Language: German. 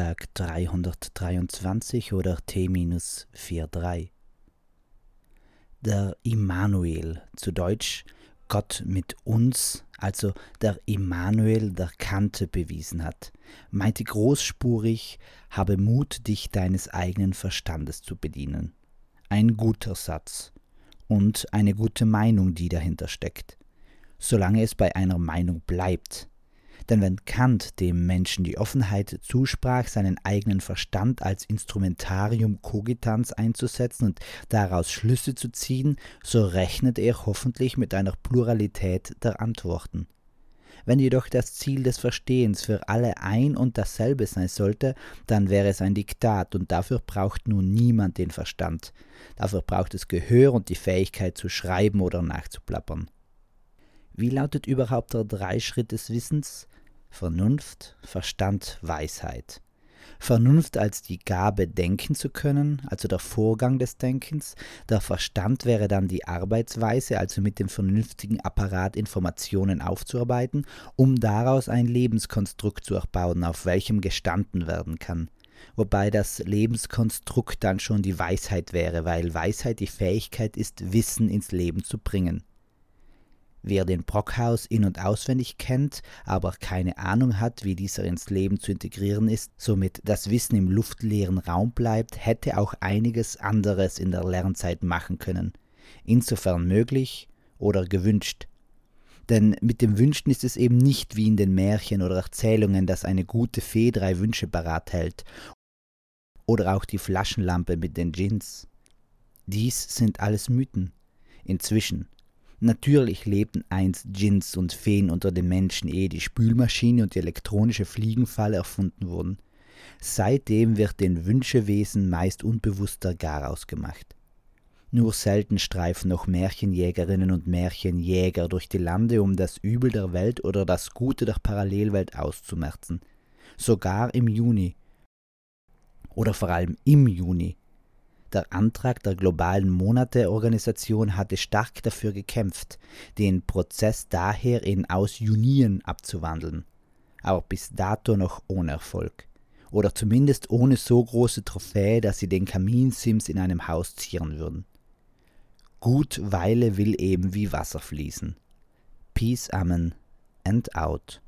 Tag 323 oder T-43. Der Immanuel, zu Deutsch Gott mit uns, also der Immanuel der Kante bewiesen hat, meinte großspurig, habe Mut, dich deines eigenen Verstandes zu bedienen. Ein guter Satz und eine gute Meinung, die dahinter steckt. Solange es bei einer Meinung bleibt, denn wenn Kant dem Menschen die Offenheit zusprach, seinen eigenen Verstand als Instrumentarium cogitans einzusetzen und daraus Schlüsse zu ziehen, so rechnet er hoffentlich mit einer Pluralität der Antworten. Wenn jedoch das Ziel des Verstehens für alle ein und dasselbe sein sollte, dann wäre es ein Diktat, und dafür braucht nun niemand den Verstand. Dafür braucht es Gehör und die Fähigkeit zu schreiben oder nachzuplappern. Wie lautet überhaupt der Dreischritt des Wissens? Vernunft, Verstand, Weisheit. Vernunft als die Gabe, denken zu können, also der Vorgang des Denkens. Der Verstand wäre dann die Arbeitsweise, also mit dem vernünftigen Apparat Informationen aufzuarbeiten, um daraus ein Lebenskonstrukt zu erbauen, auf welchem gestanden werden kann. Wobei das Lebenskonstrukt dann schon die Weisheit wäre, weil Weisheit die Fähigkeit ist, Wissen ins Leben zu bringen. Wer den Brockhaus in- und auswendig kennt, aber keine Ahnung hat, wie dieser ins Leben zu integrieren ist, somit das Wissen im luftleeren Raum bleibt, hätte auch einiges anderes in der Lernzeit machen können. Insofern möglich oder gewünscht. Denn mit dem Wünschen ist es eben nicht wie in den Märchen oder Erzählungen, dass eine gute Fee drei Wünsche parat hält. Oder auch die Flaschenlampe mit den Djinns. Dies sind alles Mythen. Inzwischen Natürlich lebten einst Djinns und Feen unter den Menschen, ehe die Spülmaschine und die elektronische Fliegenfalle erfunden wurden. Seitdem wird den Wünschewesen meist unbewusster Garaus gemacht. Nur selten streifen noch Märchenjägerinnen und Märchenjäger durch die Lande, um das Übel der Welt oder das Gute der Parallelwelt auszumerzen. Sogar im Juni. Oder vor allem im Juni der Antrag der globalen Monateorganisation hatte stark dafür gekämpft, den Prozess daher in Ausjunien abzuwandeln, aber bis dato noch ohne Erfolg. Oder zumindest ohne so große Trophäe, dass sie den Kaminsims in einem Haus zieren würden. Gut Weile will eben wie Wasser fließen. Peace, Amen and out.